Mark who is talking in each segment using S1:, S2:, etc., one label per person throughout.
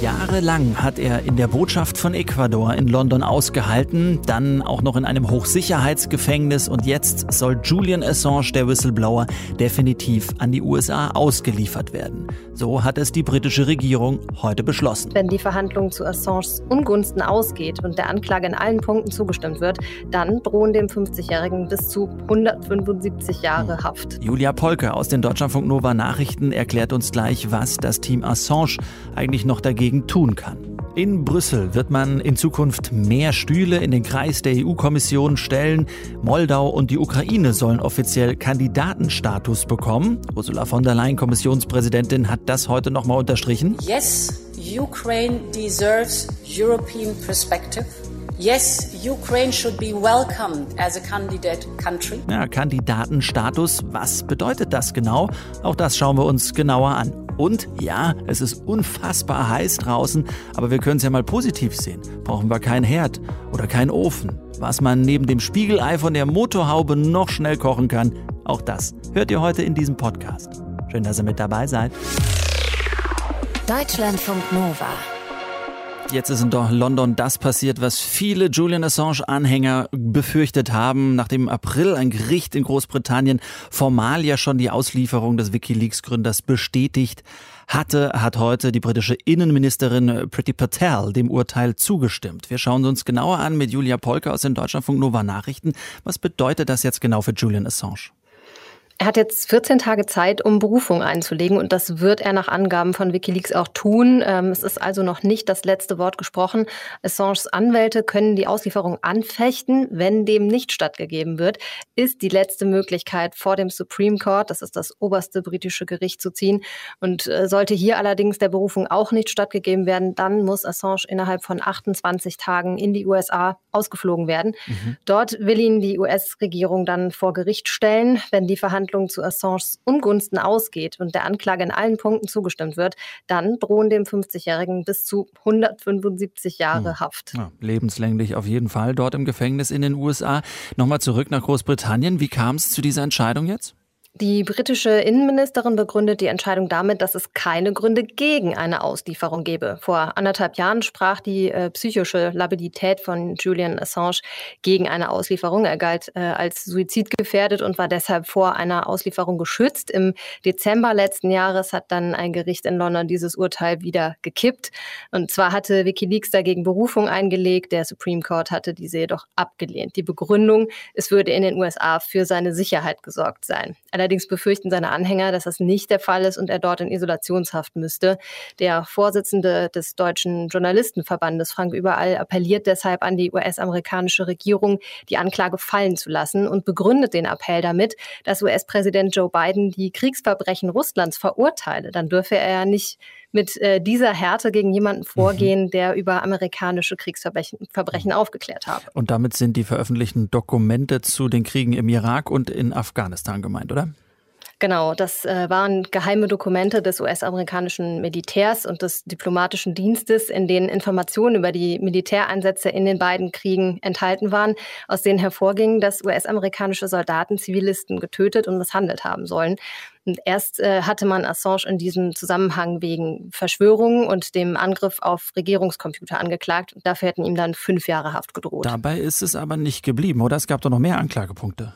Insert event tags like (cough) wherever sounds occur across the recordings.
S1: Jahrelang hat er in der Botschaft von Ecuador in London ausgehalten, dann auch noch in einem Hochsicherheitsgefängnis und jetzt soll Julian Assange, der Whistleblower, definitiv an die USA ausgeliefert werden. So hat es die britische Regierung heute beschlossen.
S2: Wenn die Verhandlung zu Assanges Ungunsten ausgeht und der Anklage in allen Punkten zugestimmt wird, dann drohen dem 50-Jährigen bis zu 175 Jahre hm. Haft.
S1: Julia Polke aus den Deutschlandfunk Nova Nachrichten erklärt uns gleich, was das Team Assange eigentlich noch dagegen dagegen tun kann. In Brüssel wird man in Zukunft mehr Stühle in den Kreis der EU-Kommission stellen. Moldau und die Ukraine sollen offiziell Kandidatenstatus bekommen. Ursula von der Leyen, Kommissionspräsidentin, hat das heute nochmal unterstrichen.
S3: Yes, Ukraine deserves European perspective. Yes, Ukraine should be welcomed as a candidate country.
S1: Ja, Kandidatenstatus, was bedeutet das genau? Auch das schauen wir uns genauer an. Und ja, es ist unfassbar heiß draußen, aber wir können es ja mal positiv sehen. Brauchen wir keinen Herd oder keinen Ofen. Was man neben dem Spiegelei von der Motorhaube noch schnell kochen kann, auch das hört ihr heute in diesem Podcast. Schön, dass ihr mit dabei seid.
S4: Deutschlandfunk Nova.
S1: Jetzt ist in London das passiert, was viele Julian Assange-Anhänger befürchtet haben, nachdem im April ein Gericht in Großbritannien formal ja schon die Auslieferung des Wikileaks-Gründers bestätigt hatte, hat heute die britische Innenministerin Priti Patel dem Urteil zugestimmt. Wir schauen uns genauer an mit Julia Polke aus den Deutschlandfunk Nova Nachrichten. Was bedeutet das jetzt genau für Julian Assange?
S2: Er hat jetzt 14 Tage Zeit, um Berufung einzulegen und das wird er nach Angaben von Wikileaks auch tun. Ähm, es ist also noch nicht das letzte Wort gesprochen. Assanges Anwälte können die Auslieferung anfechten. Wenn dem nicht stattgegeben wird, ist die letzte Möglichkeit vor dem Supreme Court, das ist das oberste britische Gericht, zu ziehen. Und äh, sollte hier allerdings der Berufung auch nicht stattgegeben werden, dann muss Assange innerhalb von 28 Tagen in die USA ausgeflogen werden. Mhm. Dort will ihn die US-Regierung dann vor Gericht stellen, wenn die Verhandlungen Verhandlung zu Assanges Ungunsten ausgeht und der Anklage in allen Punkten zugestimmt wird, dann drohen dem 50-Jährigen bis zu 175 Jahre hm. Haft.
S1: Ja, lebenslänglich auf jeden Fall dort im Gefängnis in den USA. Nochmal zurück nach Großbritannien. Wie kam es zu dieser Entscheidung jetzt?
S2: Die britische Innenministerin begründet die Entscheidung damit, dass es keine Gründe gegen eine Auslieferung gebe. Vor anderthalb Jahren sprach die äh, psychische Labilität von Julian Assange gegen eine Auslieferung. Er galt äh, als suizidgefährdet und war deshalb vor einer Auslieferung geschützt. Im Dezember letzten Jahres hat dann ein Gericht in London dieses Urteil wieder gekippt. Und zwar hatte Wikileaks dagegen Berufung eingelegt. Der Supreme Court hatte diese jedoch abgelehnt. Die Begründung, es würde in den USA für seine Sicherheit gesorgt sein. Befürchten seine Anhänger, dass das nicht der Fall ist und er dort in Isolationshaft müsste. Der Vorsitzende des Deutschen Journalistenverbandes, Frank Überall, appelliert deshalb an die US-amerikanische Regierung, die Anklage fallen zu lassen und begründet den Appell damit, dass US-Präsident Joe Biden die Kriegsverbrechen Russlands verurteile. Dann dürfe er ja nicht mit äh, dieser Härte gegen jemanden vorgehen, mhm. der über amerikanische Kriegsverbrechen Verbrechen aufgeklärt habe.
S1: Und damit sind die veröffentlichten Dokumente zu den Kriegen im Irak und in Afghanistan gemeint, oder?
S2: Genau, das äh, waren geheime Dokumente des US-amerikanischen Militärs und des diplomatischen Dienstes, in denen Informationen über die Militäreinsätze in den beiden Kriegen enthalten waren, aus denen hervorging, dass US-amerikanische Soldaten Zivilisten getötet und misshandelt haben sollen. Und erst äh, hatte man Assange in diesem Zusammenhang wegen Verschwörungen und dem Angriff auf Regierungscomputer angeklagt. Dafür hätten ihm dann fünf Jahre Haft gedroht.
S1: Dabei ist es aber nicht geblieben, oder? Es gab doch noch mehr Anklagepunkte.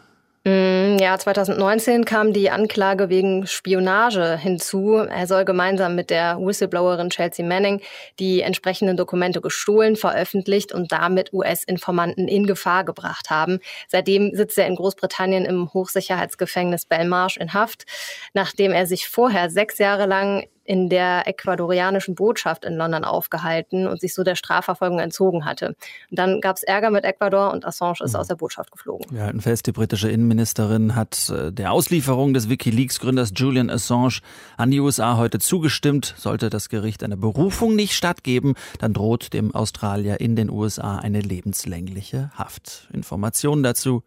S2: Mm, ja, 2019 kam die Anklage wegen Spionage hinzu. Er soll gemeinsam mit der Whistleblowerin Chelsea Manning die entsprechenden Dokumente gestohlen, veröffentlicht und damit US-Informanten in Gefahr gebracht haben. Seitdem sitzt er in Großbritannien im Hochsicherheitsgefängnis Belmarsh in Haft, nachdem er sich vorher sechs Jahre lang in der ecuadorianischen Botschaft in London aufgehalten und sich so der Strafverfolgung entzogen hatte. Und dann gab es Ärger mit Ecuador und Assange ist mhm. aus der Botschaft geflogen.
S1: Wir halten fest, die britische Innenministerin hat äh, der Auslieferung des Wikileaks-Gründers Julian Assange an die USA heute zugestimmt. Sollte das Gericht eine Berufung nicht stattgeben, dann droht dem Australier in den USA eine lebenslängliche Haft. Informationen dazu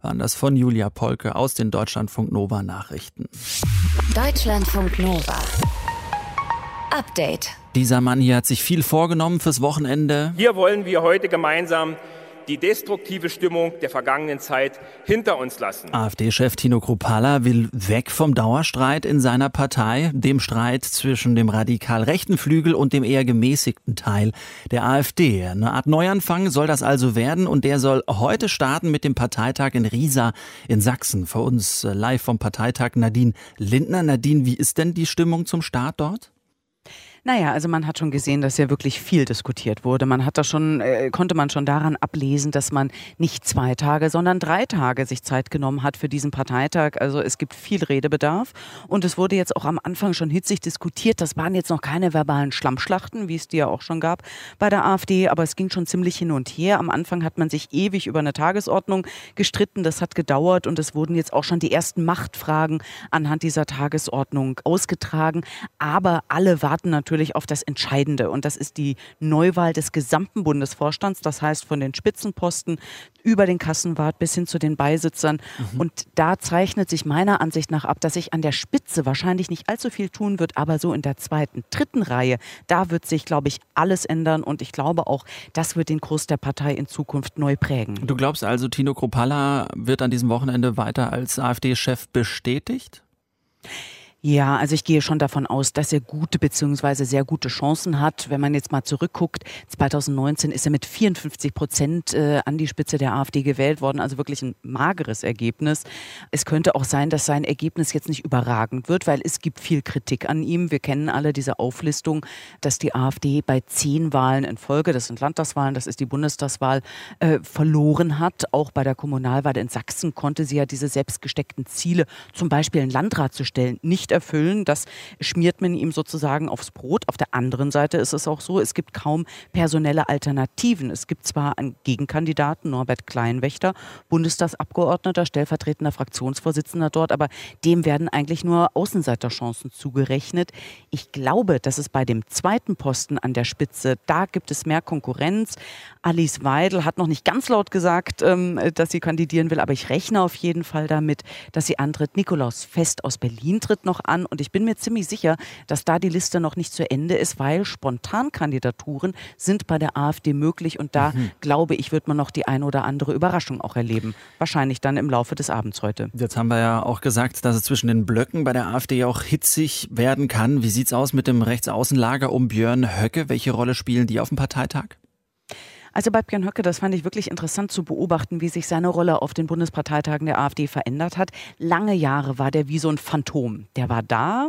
S1: waren das von Julia Polke aus den Deutschlandfunk Nova Nachrichten.
S4: Deutschlandfunk Nova. Update.
S1: Dieser Mann hier hat sich viel vorgenommen fürs Wochenende.
S5: Hier wollen wir heute gemeinsam die destruktive Stimmung der vergangenen Zeit hinter uns lassen.
S1: AfD-Chef Tino Kruppalla will weg vom Dauerstreit in seiner Partei, dem Streit zwischen dem radikal rechten Flügel und dem eher gemäßigten Teil der AfD. Eine Art Neuanfang soll das also werden und der soll heute starten mit dem Parteitag in Riesa in Sachsen. Für uns äh, live vom Parteitag Nadine Lindner. Nadine, wie ist denn die Stimmung zum Start dort?
S6: Naja, also man hat schon gesehen, dass ja wirklich viel diskutiert wurde. Man hat da schon, äh, konnte man schon daran ablesen, dass man nicht zwei Tage, sondern drei Tage sich Zeit genommen hat für diesen Parteitag. Also es gibt viel Redebedarf und es wurde jetzt auch am Anfang schon hitzig diskutiert. Das waren jetzt noch keine verbalen Schlammschlachten, wie es die ja auch schon gab bei der AfD, aber es ging schon ziemlich hin und her. Am Anfang hat man sich ewig über eine Tagesordnung gestritten. Das hat gedauert und es wurden jetzt auch schon die ersten Machtfragen anhand dieser Tagesordnung ausgetragen. Aber alle warten natürlich natürlich auf das Entscheidende. Und das ist die Neuwahl des gesamten Bundesvorstands. Das heißt von den Spitzenposten über den Kassenwart bis hin zu den Beisitzern. Mhm. Und da zeichnet sich meiner Ansicht nach ab, dass sich an der Spitze wahrscheinlich nicht allzu viel tun wird, aber so in der zweiten, dritten Reihe, da wird sich, glaube ich, alles ändern. Und ich glaube auch, das wird den Kurs der Partei in Zukunft neu prägen.
S1: Du glaubst also, Tino Kropalla wird an diesem Wochenende weiter als AfD-Chef bestätigt?
S6: Ja, also ich gehe schon davon aus, dass er gute bzw. sehr gute Chancen hat. Wenn man jetzt mal zurückguckt, 2019 ist er mit 54 Prozent äh, an die Spitze der AfD gewählt worden, also wirklich ein mageres Ergebnis. Es könnte auch sein, dass sein Ergebnis jetzt nicht überragend wird, weil es gibt viel Kritik an ihm. Wir kennen alle diese Auflistung, dass die AfD bei zehn Wahlen in Folge, das sind Landtagswahlen, das ist die Bundestagswahl, äh, verloren hat. Auch bei der Kommunalwahl in Sachsen konnte sie ja diese selbstgesteckten Ziele, zum Beispiel einen Landrat zu stellen, nicht nicht erfüllen. Das schmiert man ihm sozusagen aufs Brot. Auf der anderen Seite ist es auch so, es gibt kaum personelle Alternativen. Es gibt zwar einen Gegenkandidaten, Norbert Kleinwächter, Bundestagsabgeordneter, stellvertretender Fraktionsvorsitzender dort, aber dem werden eigentlich nur Außenseiterchancen zugerechnet. Ich glaube, dass es bei dem zweiten Posten an der Spitze, da gibt es mehr Konkurrenz. Alice Weidel hat noch nicht ganz laut gesagt, ähm, dass sie kandidieren will, aber ich rechne auf jeden Fall damit, dass sie antritt. Nikolaus Fest aus Berlin tritt noch an und ich bin mir ziemlich sicher, dass da die Liste noch nicht zu Ende ist, weil Spontankandidaturen sind bei der AfD möglich und da mhm. glaube ich, wird man noch die eine oder andere Überraschung auch erleben. Wahrscheinlich dann im Laufe des Abends heute.
S1: Jetzt haben wir ja auch gesagt, dass es zwischen den Blöcken bei der AfD auch hitzig werden kann. Wie sieht es aus mit dem Rechtsaußenlager um Björn Höcke? Welche Rolle spielen die auf dem Parteitag?
S6: Also bei Björn Höcke, das fand ich wirklich interessant zu beobachten, wie sich seine Rolle auf den Bundesparteitagen der AfD verändert hat. Lange Jahre war der wie so ein Phantom. Der war da,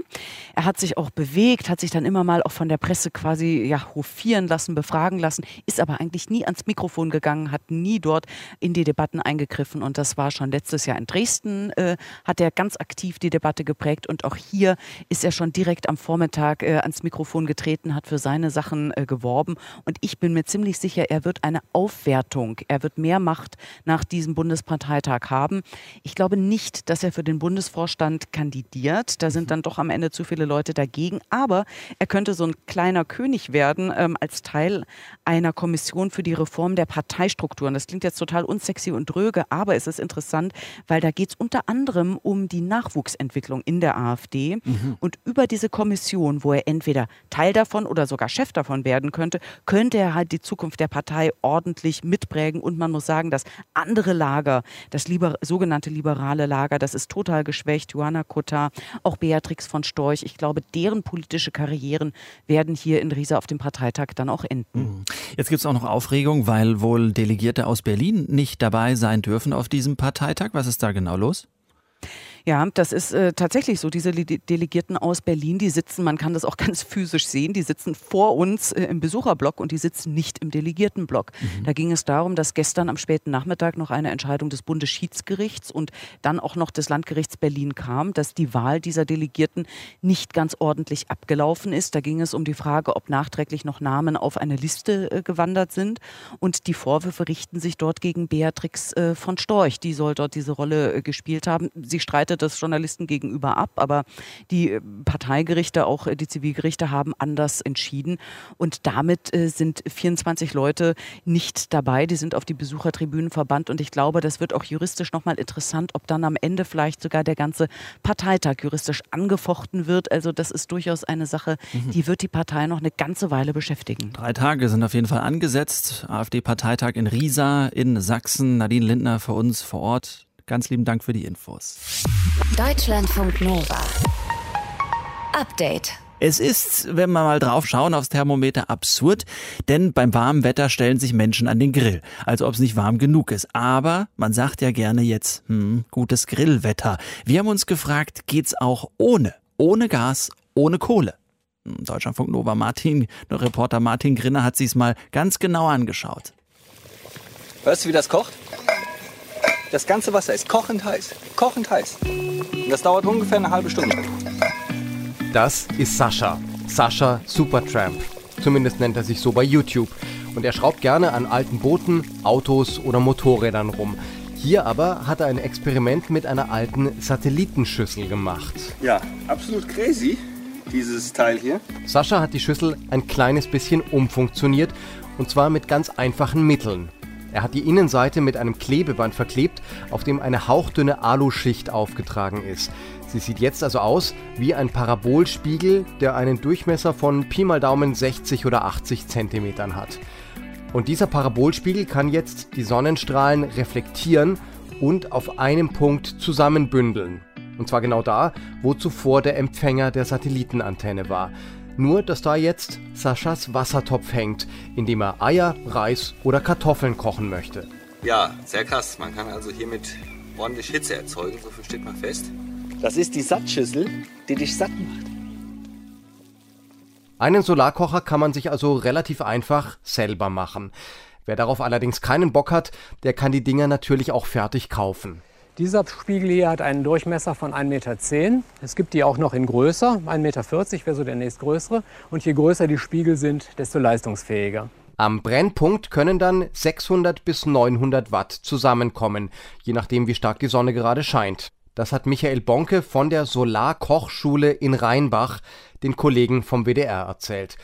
S6: er hat sich auch bewegt, hat sich dann immer mal auch von der Presse quasi ja, hofieren lassen, befragen lassen, ist aber eigentlich nie ans Mikrofon gegangen, hat nie dort in die Debatten eingegriffen und das war schon letztes Jahr in Dresden, äh, hat er ganz aktiv die Debatte geprägt und auch hier ist er schon direkt am Vormittag äh, ans Mikrofon getreten, hat für seine Sachen äh, geworben und ich bin mir ziemlich sicher, er wird eine Aufwertung. Er wird mehr Macht nach diesem Bundesparteitag haben. Ich glaube nicht, dass er für den Bundesvorstand kandidiert. Da sind dann doch am Ende zu viele Leute dagegen. Aber er könnte so ein kleiner König werden ähm, als Teil einer Kommission für die Reform der Parteistrukturen. Das klingt jetzt total unsexy und dröge, aber es ist interessant, weil da geht es unter anderem um die Nachwuchsentwicklung in der AfD. Mhm. Und über diese Kommission, wo er entweder Teil davon oder sogar Chef davon werden könnte, könnte er halt die Zukunft der Partei ordentlich mitprägen. Und man muss sagen, das andere Lager, das liber sogenannte liberale Lager, das ist total geschwächt. Johanna Kutta, auch Beatrix von Storch. Ich glaube, deren politische Karrieren werden hier in Riesa auf dem Parteitag dann auch enden. Mhm.
S1: Jetzt gibt es auch noch Aufregung, weil wohl Delegierte aus Berlin nicht dabei sein dürfen auf diesem Parteitag. Was ist da genau los?
S6: Ja, das ist äh, tatsächlich so. Diese Delegierten aus Berlin, die sitzen, man kann das auch (laughs) ganz physisch sehen, die sitzen vor uns äh, im Besucherblock und die sitzen nicht im Delegiertenblock. Mhm. Da ging es darum, dass gestern am späten Nachmittag noch eine Entscheidung des Bundesschiedsgerichts und dann auch noch des Landgerichts Berlin kam, dass die Wahl dieser Delegierten nicht ganz ordentlich abgelaufen ist. Da ging es um die Frage, ob nachträglich noch Namen auf eine Liste äh, gewandert sind. Und die Vorwürfe richten sich dort gegen Beatrix äh, von Storch. Die soll dort diese Rolle äh, gespielt haben. Sie streitet wertet das Journalisten gegenüber ab, aber die äh, Parteigerichte, auch die Zivilgerichte haben anders entschieden und damit sind 24 Leute nicht dabei, die sind auf die Besuchertribünen verbannt und ich glaube, das wird auch juristisch nochmal interessant, ob dann am Ende vielleicht sogar der ganze Parteitag juristisch angefochten wird. Also das ist durchaus eine Sache, mhm. die wird die Partei noch eine ganze Weile beschäftigen.
S1: Drei Tage sind auf jeden Fall angesetzt. AfD-Parteitag in Riesa in Sachsen. Nadine Lindner für uns vor Ort. Ganz lieben Dank für die Infos.
S4: Deutschlandfunk Nova. Update.
S1: Es ist, wenn wir mal drauf schauen aufs Thermometer, absurd, denn beim warmen Wetter stellen sich Menschen an den Grill, als ob es nicht warm genug ist. Aber man sagt ja gerne jetzt, hm, gutes Grillwetter. Wir haben uns gefragt, geht's auch ohne? Ohne Gas, ohne Kohle? Hm, Deutschlandfunk Nova Martin, der Reporter Martin Grinner hat sich's mal ganz genau angeschaut.
S7: Hörst du, wie das kocht? Das ganze Wasser ist kochend heiß. Kochend heiß. Und das dauert ungefähr eine halbe Stunde.
S8: Das ist Sascha. Sascha Supertramp. Zumindest nennt er sich so bei YouTube. Und er schraubt gerne an alten Booten, Autos oder Motorrädern rum. Hier aber hat er ein Experiment mit einer alten Satellitenschüssel gemacht.
S7: Ja, absolut crazy, dieses Teil hier.
S8: Sascha hat die Schüssel ein kleines bisschen umfunktioniert und zwar mit ganz einfachen Mitteln. Er hat die Innenseite mit einem Klebeband verklebt, auf dem eine hauchdünne Aluschicht aufgetragen ist. Sie sieht jetzt also aus wie ein Parabolspiegel, der einen Durchmesser von Pi mal Daumen 60 oder 80 Zentimetern hat. Und dieser Parabolspiegel kann jetzt die Sonnenstrahlen reflektieren und auf einem Punkt zusammenbündeln. Und zwar genau da, wo zuvor der Empfänger der Satellitenantenne war. Nur, dass da jetzt Saschas Wassertopf hängt, in dem er Eier, Reis oder Kartoffeln kochen möchte.
S7: Ja, sehr krass. Man kann also hiermit ordentlich Hitze erzeugen, so viel steht mal fest. Das ist die Sattschüssel, die dich satt macht.
S8: Einen Solarkocher kann man sich also relativ einfach selber machen. Wer darauf allerdings keinen Bock hat, der kann die Dinger natürlich auch fertig kaufen.
S9: Dieser Spiegel hier hat einen Durchmesser von 1,10 Meter. Es gibt die auch noch in größer, 1,40 Meter wäre so der nächstgrößere. Und je größer die Spiegel sind, desto leistungsfähiger.
S8: Am Brennpunkt können dann 600 bis 900 Watt zusammenkommen, je nachdem wie stark die Sonne gerade scheint. Das hat Michael Bonke von der Solarkochschule in Rheinbach den Kollegen vom WDR erzählt.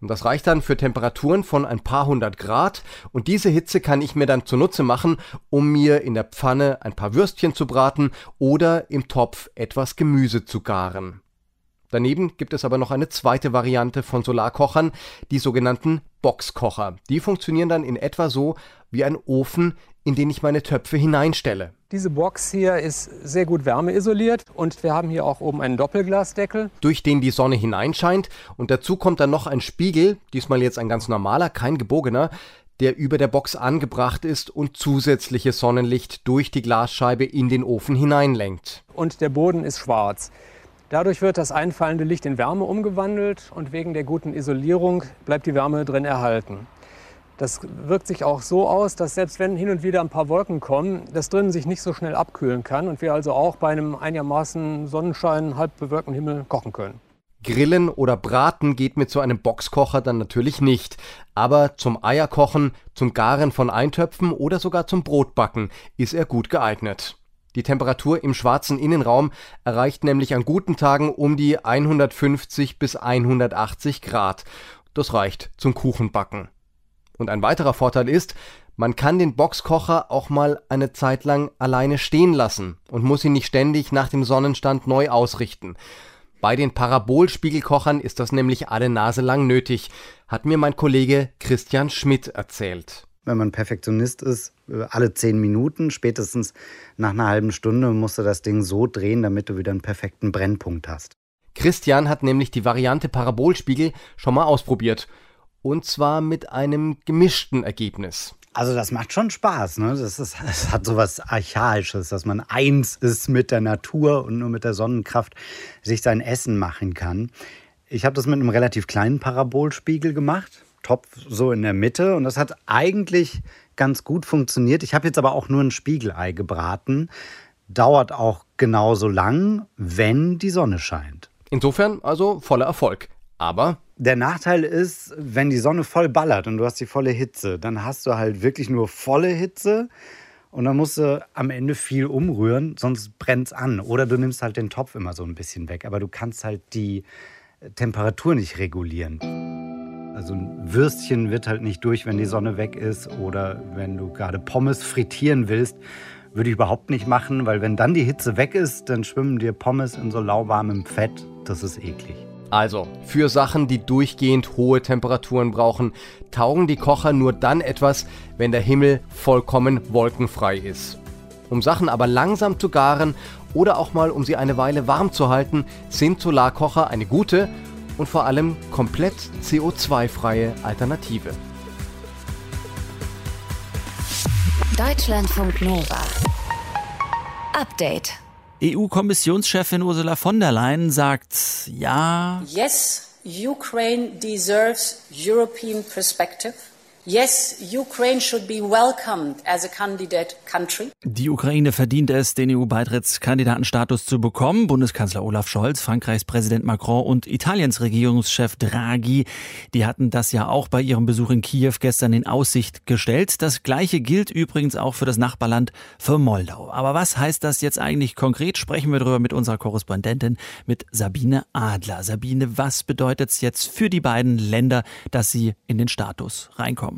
S8: Und das reicht dann für Temperaturen von ein paar hundert Grad. Und diese Hitze kann ich mir dann zunutze machen, um mir in der Pfanne ein paar Würstchen zu braten oder im Topf etwas Gemüse zu garen. Daneben gibt es aber noch eine zweite Variante von Solarkochern, die sogenannten Boxkocher. Die funktionieren dann in etwa so wie ein Ofen, in den ich meine Töpfe hineinstelle.
S9: Diese Box hier ist sehr gut wärmeisoliert und wir haben hier auch oben einen Doppelglasdeckel.
S8: Durch den die Sonne hineinscheint und dazu kommt dann noch ein Spiegel, diesmal jetzt ein ganz normaler, kein gebogener, der über der Box angebracht ist und zusätzliches Sonnenlicht durch die Glasscheibe in den Ofen hineinlenkt.
S9: Und der Boden ist schwarz. Dadurch wird das einfallende Licht in Wärme umgewandelt und wegen der guten Isolierung bleibt die Wärme drin erhalten. Das wirkt sich auch so aus, dass selbst wenn hin und wieder ein paar Wolken kommen, das drinnen sich nicht so schnell abkühlen kann und wir also auch bei einem einigermaßen Sonnenschein, halb bewölkten Himmel kochen können.
S8: Grillen oder Braten geht mit so einem Boxkocher dann natürlich nicht. Aber zum Eierkochen, zum Garen von Eintöpfen oder sogar zum Brotbacken ist er gut geeignet. Die Temperatur im schwarzen Innenraum erreicht nämlich an guten Tagen um die 150 bis 180 Grad. Das reicht zum Kuchenbacken. Und ein weiterer Vorteil ist, man kann den Boxkocher auch mal eine Zeit lang alleine stehen lassen und muss ihn nicht ständig nach dem Sonnenstand neu ausrichten. Bei den Parabolspiegelkochern ist das nämlich alle Nase lang nötig, hat mir mein Kollege Christian Schmidt erzählt.
S10: Wenn man Perfektionist ist, alle zehn Minuten, spätestens nach einer halben Stunde musst du das Ding so drehen, damit du wieder einen perfekten Brennpunkt hast.
S8: Christian hat nämlich die Variante Parabolspiegel schon mal ausprobiert und zwar mit einem gemischten Ergebnis.
S10: Also das macht schon Spaß, ne? Das, ist, das hat so was Archaisches, dass man eins ist mit der Natur und nur mit der Sonnenkraft sich sein Essen machen kann. Ich habe das mit einem relativ kleinen Parabolspiegel gemacht, Topf so in der Mitte und das hat eigentlich ganz gut funktioniert. Ich habe jetzt aber auch nur ein Spiegelei gebraten. Dauert auch genauso lang, wenn die Sonne scheint.
S8: Insofern also voller Erfolg. Aber
S10: der Nachteil ist, wenn die Sonne voll ballert und du hast die volle Hitze, dann hast du halt wirklich nur volle Hitze Und dann musst du am Ende viel umrühren, sonst brennt es an. Oder du nimmst halt den Topf immer so ein bisschen weg. Aber du kannst halt die Temperatur nicht regulieren. Also ein Würstchen wird halt nicht durch, wenn die Sonne weg ist. Oder wenn du gerade Pommes frittieren willst, würde ich überhaupt nicht machen, weil wenn dann die Hitze weg ist, dann schwimmen dir Pommes in so lauwarmem Fett. Das ist eklig.
S8: Also, für Sachen, die durchgehend hohe Temperaturen brauchen, taugen die Kocher nur dann etwas, wenn der Himmel vollkommen wolkenfrei ist. Um Sachen aber langsam zu garen oder auch mal um sie eine Weile warm zu halten, sind Solarkocher eine gute und vor allem komplett CO2-freie Alternative.
S4: Deutschlandfunk Nova. Update.
S1: EU-Kommissionschefin Ursula von der Leyen sagt, ja.
S3: Yes, Ukraine deserves European perspective. Yes, Ukraine should be welcomed as a candidate country.
S1: Die Ukraine verdient es, den EU-Beitrittskandidatenstatus zu bekommen. Bundeskanzler Olaf Scholz, Frankreichs Präsident Macron und Italiens Regierungschef Draghi, die hatten das ja auch bei ihrem Besuch in Kiew gestern in Aussicht gestellt. Das gleiche gilt übrigens auch für das Nachbarland, für Moldau. Aber was heißt das jetzt eigentlich konkret? Sprechen wir darüber mit unserer Korrespondentin, mit Sabine Adler. Sabine, was bedeutet es jetzt für die beiden Länder, dass sie in den Status reinkommen?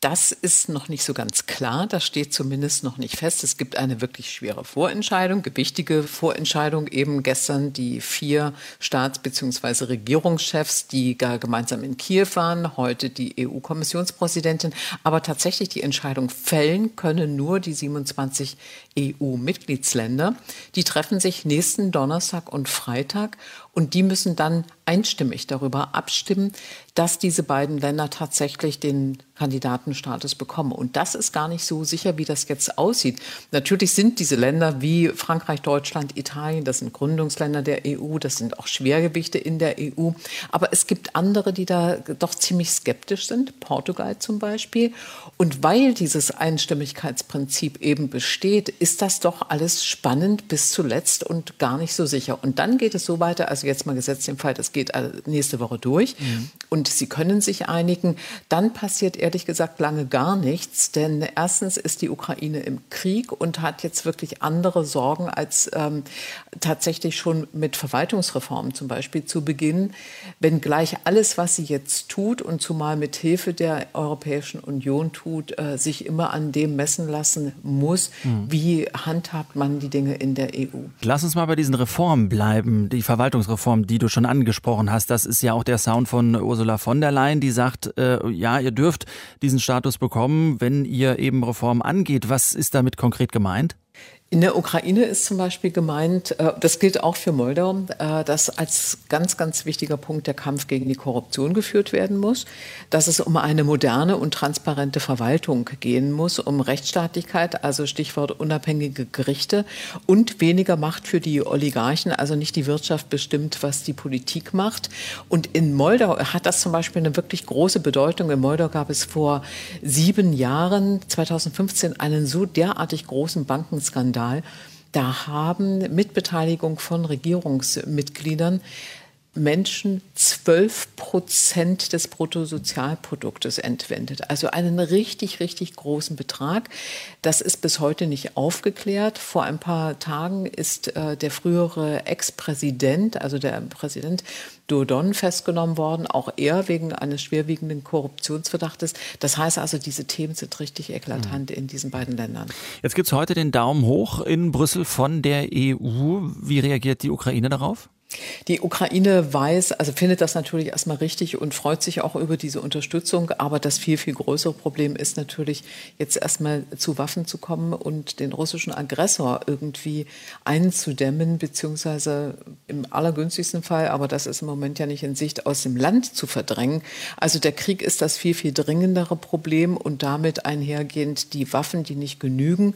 S11: Das ist noch nicht so ganz klar. Das steht zumindest noch nicht fest. Es gibt eine wirklich schwere Vorentscheidung, gewichtige Vorentscheidung. Eben gestern die vier Staats- bzw. Regierungschefs, die gar gemeinsam in Kiew waren. Heute die EU-Kommissionspräsidentin. Aber tatsächlich die Entscheidung fällen können nur die 27 EU-Mitgliedsländer. Die treffen sich nächsten Donnerstag und Freitag. Und die müssen dann einstimmig darüber abstimmen, dass diese beiden Länder tatsächlich den Kandidatenstatus bekommen. Und das ist gar nicht so sicher, wie das jetzt aussieht. Natürlich sind diese Länder wie Frankreich, Deutschland, Italien, das sind Gründungsländer der EU, das sind auch Schwergewichte in der EU. Aber es gibt andere, die da doch ziemlich skeptisch sind, Portugal zum Beispiel. Und weil dieses Einstimmigkeitsprinzip eben besteht, ist das doch alles spannend bis zuletzt und gar nicht so sicher. Und dann geht es so weiter, also jetzt mal gesetzt den Fall, das geht nächste Woche durch mhm. Und sie können sich einigen, dann passiert ehrlich gesagt lange gar nichts, denn erstens ist die Ukraine im Krieg und hat jetzt wirklich andere Sorgen als ähm, tatsächlich schon mit Verwaltungsreformen zum Beispiel zu beginnen, wenngleich alles, was sie jetzt tut und zumal mit Hilfe der Europäischen Union tut, äh, sich immer an dem messen lassen muss, mhm. wie handhabt man die Dinge in der EU.
S1: Lass uns mal bei diesen Reformen bleiben, die Verwaltungsreform, die du schon angesprochen hast. Das ist ja auch der Sound von Ursula von der Leyen, die sagt, äh, ja, ihr dürft diesen Status bekommen, wenn ihr eben Reformen angeht. Was ist damit konkret gemeint?
S11: In der Ukraine ist zum Beispiel gemeint, äh, das gilt auch für Moldau, äh, dass als ganz, ganz wichtiger Punkt der Kampf gegen die Korruption geführt werden muss, dass es um eine moderne und transparente Verwaltung gehen muss, um Rechtsstaatlichkeit, also Stichwort unabhängige Gerichte und weniger Macht für die Oligarchen, also nicht die Wirtschaft bestimmt, was die Politik macht. Und in Moldau hat das zum Beispiel eine wirklich große Bedeutung. In Moldau gab es vor sieben Jahren, 2015, einen so derartig großen Bankenskandal Skandal. Da haben mit Beteiligung von Regierungsmitgliedern Menschen 12 Prozent des Bruttosozialproduktes entwendet. Also einen richtig, richtig großen Betrag. Das ist bis heute nicht aufgeklärt. Vor ein paar Tagen ist äh, der frühere Ex-Präsident, also der Präsident Dodon, festgenommen worden. Auch er wegen eines schwerwiegenden Korruptionsverdachtes. Das heißt also, diese Themen sind richtig eklatant mhm. in diesen beiden Ländern.
S1: Jetzt gibt es heute den Daumen hoch in Brüssel von der EU. Wie reagiert die Ukraine darauf?
S11: Die Ukraine weiß, also findet das natürlich erstmal richtig und freut sich auch über diese Unterstützung. Aber das viel, viel größere Problem ist natürlich, jetzt erstmal zu Waffen zu kommen und den russischen Aggressor irgendwie einzudämmen, beziehungsweise im allergünstigsten Fall, aber das ist im Moment ja nicht in Sicht, aus dem Land zu verdrängen. Also der Krieg ist das viel, viel dringendere Problem und damit einhergehend die Waffen, die nicht genügen.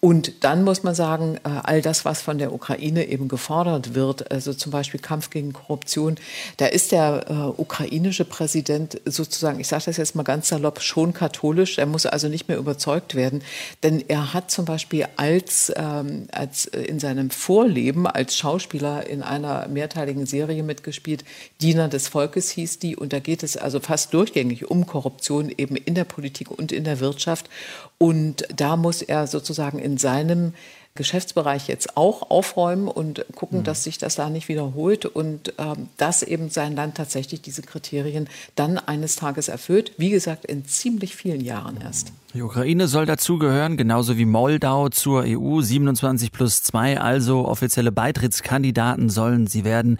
S11: Und dann muss man sagen, äh, all das, was von der Ukraine eben gefordert wird, also zum Beispiel Kampf gegen Korruption, da ist der äh, ukrainische Präsident sozusagen, ich sage das jetzt mal ganz salopp, schon katholisch. Er muss also nicht mehr überzeugt werden, denn er hat zum Beispiel als, ähm, als äh, in seinem Vorleben als Schauspieler in einer mehrteiligen Serie mitgespielt. Diener des Volkes hieß die und da geht es also fast durchgängig um Korruption eben in der Politik und in der Wirtschaft. Und da muss er sozusagen in seinem Geschäftsbereich jetzt auch aufräumen und gucken, mhm. dass sich das da nicht wiederholt und ähm, dass eben sein Land tatsächlich diese Kriterien dann eines Tages erfüllt. Wie gesagt, in ziemlich vielen Jahren erst.
S1: Die Ukraine soll dazugehören, genauso wie Moldau zur EU. 27 plus 2, also offizielle Beitrittskandidaten sollen sie werden.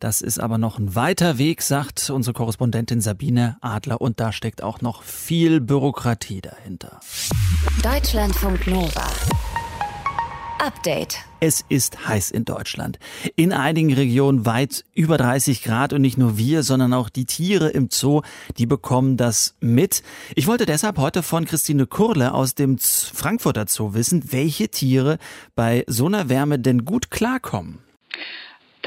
S1: Das ist aber noch ein weiter Weg, sagt unsere Korrespondentin Sabine Adler. Und da steckt auch noch viel Bürokratie dahinter.
S4: Deutschlandfunk Nova. Update.
S1: Es ist heiß in Deutschland. In einigen Regionen weit über 30 Grad und nicht nur wir, sondern auch die Tiere im Zoo, die bekommen das mit. Ich wollte deshalb heute von Christine Kurle aus dem Frankfurter Zoo wissen, welche Tiere bei so einer Wärme denn gut klarkommen.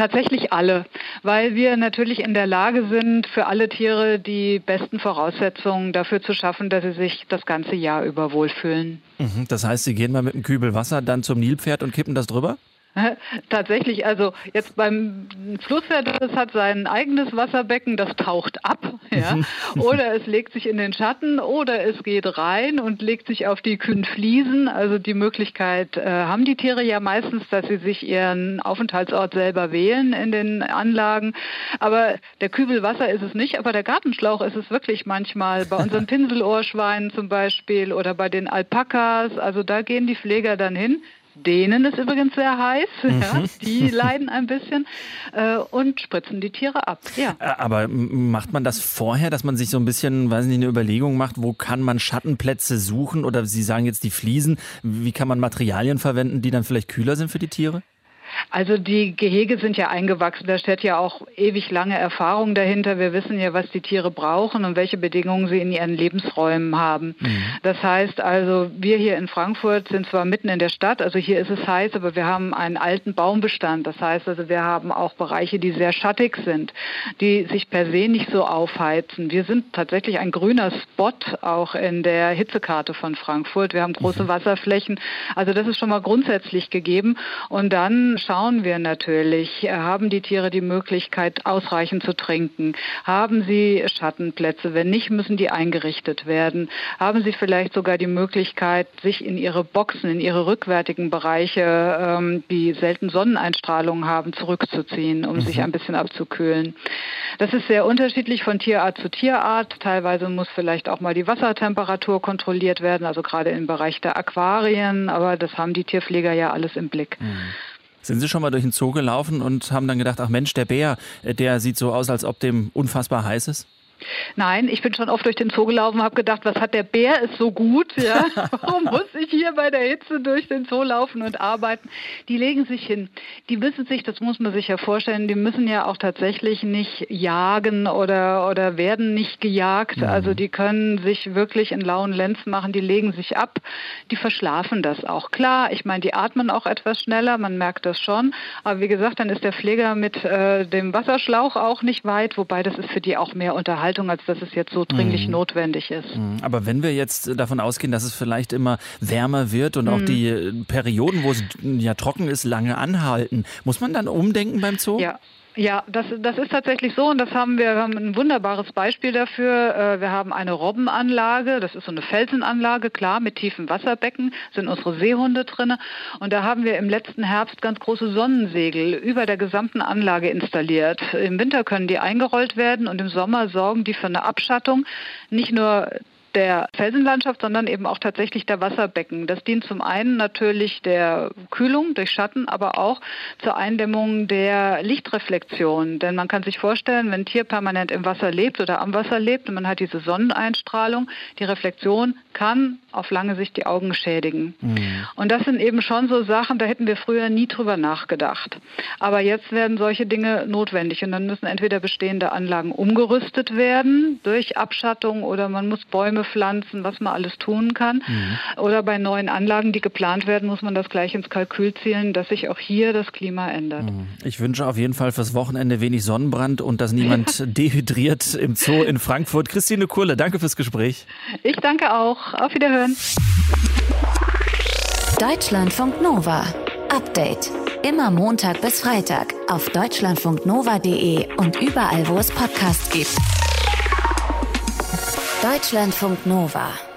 S12: Tatsächlich alle, weil wir natürlich in der Lage sind, für alle Tiere die besten Voraussetzungen dafür zu schaffen, dass sie sich das ganze Jahr über wohlfühlen.
S1: Mhm, das heißt, Sie gehen mal mit einem Kübel Wasser dann zum Nilpferd und kippen das drüber? (laughs)
S12: Tatsächlich, also jetzt beim Flusspferd, das hat sein eigenes Wasserbecken, das taucht ab, ja. (laughs) oder es legt sich in den Schatten oder es geht rein und legt sich auf die kühnen Fliesen. Also die Möglichkeit äh, haben die Tiere ja meistens, dass sie sich ihren Aufenthaltsort selber wählen in den Anlagen. Aber der Kübel Wasser ist es nicht, aber der Gartenschlauch ist es wirklich manchmal. Bei unseren (laughs) Pinselohrschweinen zum Beispiel oder bei den Alpakas. Also da gehen die Pfleger dann hin Denen ist übrigens sehr heiß, (laughs) mhm. ja, die leiden ein bisschen äh, und spritzen die Tiere ab. Ja.
S1: Äh, aber macht man das vorher, dass man sich so ein bisschen, weiß nicht, eine Überlegung macht, wo kann man Schattenplätze suchen oder Sie sagen jetzt die Fliesen, wie kann man Materialien verwenden, die dann vielleicht kühler sind für die Tiere?
S12: Also die Gehege sind ja eingewachsen. Da steht ja auch ewig lange Erfahrung dahinter. Wir wissen ja, was die Tiere brauchen und welche Bedingungen sie in ihren Lebensräumen haben. Mhm. Das heißt also, wir hier in Frankfurt sind zwar mitten in der Stadt, also hier ist es heiß, aber wir haben einen alten Baumbestand. Das heißt also, wir haben auch Bereiche, die sehr schattig sind, die sich per se nicht so aufheizen. Wir sind tatsächlich ein grüner Spot auch in der Hitzekarte von Frankfurt. Wir haben große mhm. Wasserflächen. Also das ist schon mal grundsätzlich gegeben. Und dann schauen wir natürlich, äh, haben die Tiere die Möglichkeit, ausreichend zu trinken? Haben sie Schattenplätze? Wenn nicht, müssen die eingerichtet werden. Haben sie vielleicht sogar die Möglichkeit, sich in ihre Boxen, in ihre rückwärtigen Bereiche, ähm, die selten Sonneneinstrahlung haben, zurückzuziehen, um mhm. sich ein bisschen abzukühlen? Das ist sehr unterschiedlich von Tierart zu Tierart. Teilweise muss vielleicht auch mal die Wassertemperatur kontrolliert werden, also gerade im Bereich der Aquarien, aber das haben die Tierpfleger ja alles im Blick. Mhm.
S1: Sind Sie schon mal durch den Zoo gelaufen und haben dann gedacht, ach Mensch, der Bär, äh, der sieht so aus, als ob dem unfassbar heiß ist?
S12: Nein, ich bin schon oft durch den Zoo gelaufen und habe gedacht, was hat der Bär ist so gut, ja? (laughs) Warum muss ich hier bei der Hitze durch den Zoo laufen und arbeiten? Die legen sich hin. Die wissen sich, das muss man sich ja vorstellen, die müssen ja auch tatsächlich nicht jagen oder, oder werden nicht gejagt. Mhm. Also die können sich wirklich in lauen Lenz machen, die legen sich ab, die verschlafen das auch. Klar, ich meine, die atmen auch etwas schneller, man merkt das schon. Aber wie gesagt, dann ist der Pfleger mit äh, dem Wasserschlauch auch nicht weit, wobei das ist für die auch mehr Unterhaltung Haltung, als dass es jetzt so dringlich mhm. notwendig ist. Mhm.
S1: Aber wenn wir jetzt davon ausgehen, dass es vielleicht immer wärmer wird und mhm. auch die Perioden, wo es ja trocken ist, lange anhalten, muss man dann umdenken beim Zoo?
S12: Ja, ja, das, das ist tatsächlich so und das haben wir, wir haben ein wunderbares Beispiel dafür. Äh, wir haben eine Robbenanlage, das ist so eine Felsenanlage, klar, mit tiefen Wasserbecken, sind unsere Seehunde drinne und da haben wir im letzten Herbst ganz große Sonnensegel über der gesamten Anlage installiert. Im Winter können die eingerollt werden und im Sommer sorgen die für eine Abschattung, nicht nur der Felsenlandschaft, sondern eben auch tatsächlich der Wasserbecken. Das dient zum einen natürlich der Kühlung durch Schatten, aber auch zur Eindämmung der Lichtreflexion. Denn man kann sich vorstellen, wenn ein Tier permanent im Wasser lebt oder am Wasser lebt und man hat diese Sonneneinstrahlung, die Reflexion kann auf lange Sicht die Augen schädigen. Mhm. Und das sind eben schon so Sachen, da hätten wir früher nie drüber nachgedacht. Aber jetzt werden solche Dinge notwendig und dann müssen entweder bestehende Anlagen umgerüstet werden durch Abschattung oder man muss Bäume Bäume pflanzen, was man alles tun kann. Mhm. Oder bei neuen Anlagen, die geplant werden, muss man das gleich ins Kalkül zielen, dass sich auch hier das Klima ändert. Mhm.
S1: Ich wünsche auf jeden Fall fürs Wochenende wenig Sonnenbrand und dass niemand (laughs) dehydriert im Zoo in Frankfurt. Christine Kurle, danke fürs Gespräch.
S12: Ich danke auch. Auf Wiederhören.
S4: Deutschlandfunk Nova. Update. Immer Montag bis Freitag auf deutschlandfunknova.de und überall, wo es Podcasts gibt. Deutschlandfunk Nova.